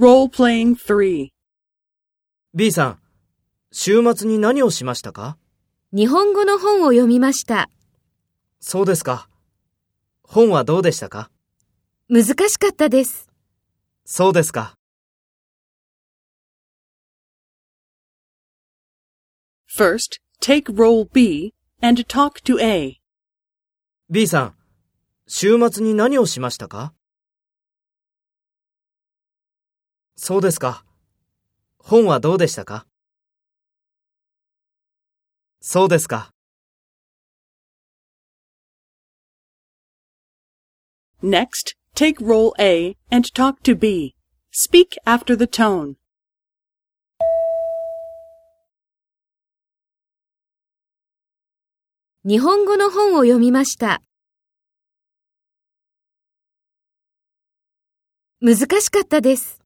Role-playing 3. B さん、週末に何をしましたか？日本語の本を読みました。そうですか。本はどうでしたか？難しかったです。そうですか。First, take role B and talk to A. B さん、週末に何をしましたか？そうですか。本はどうでしたかそうですか。Next, take role A and talk to B. Speak after the tone. 日本語の本を読みました。難しかったです。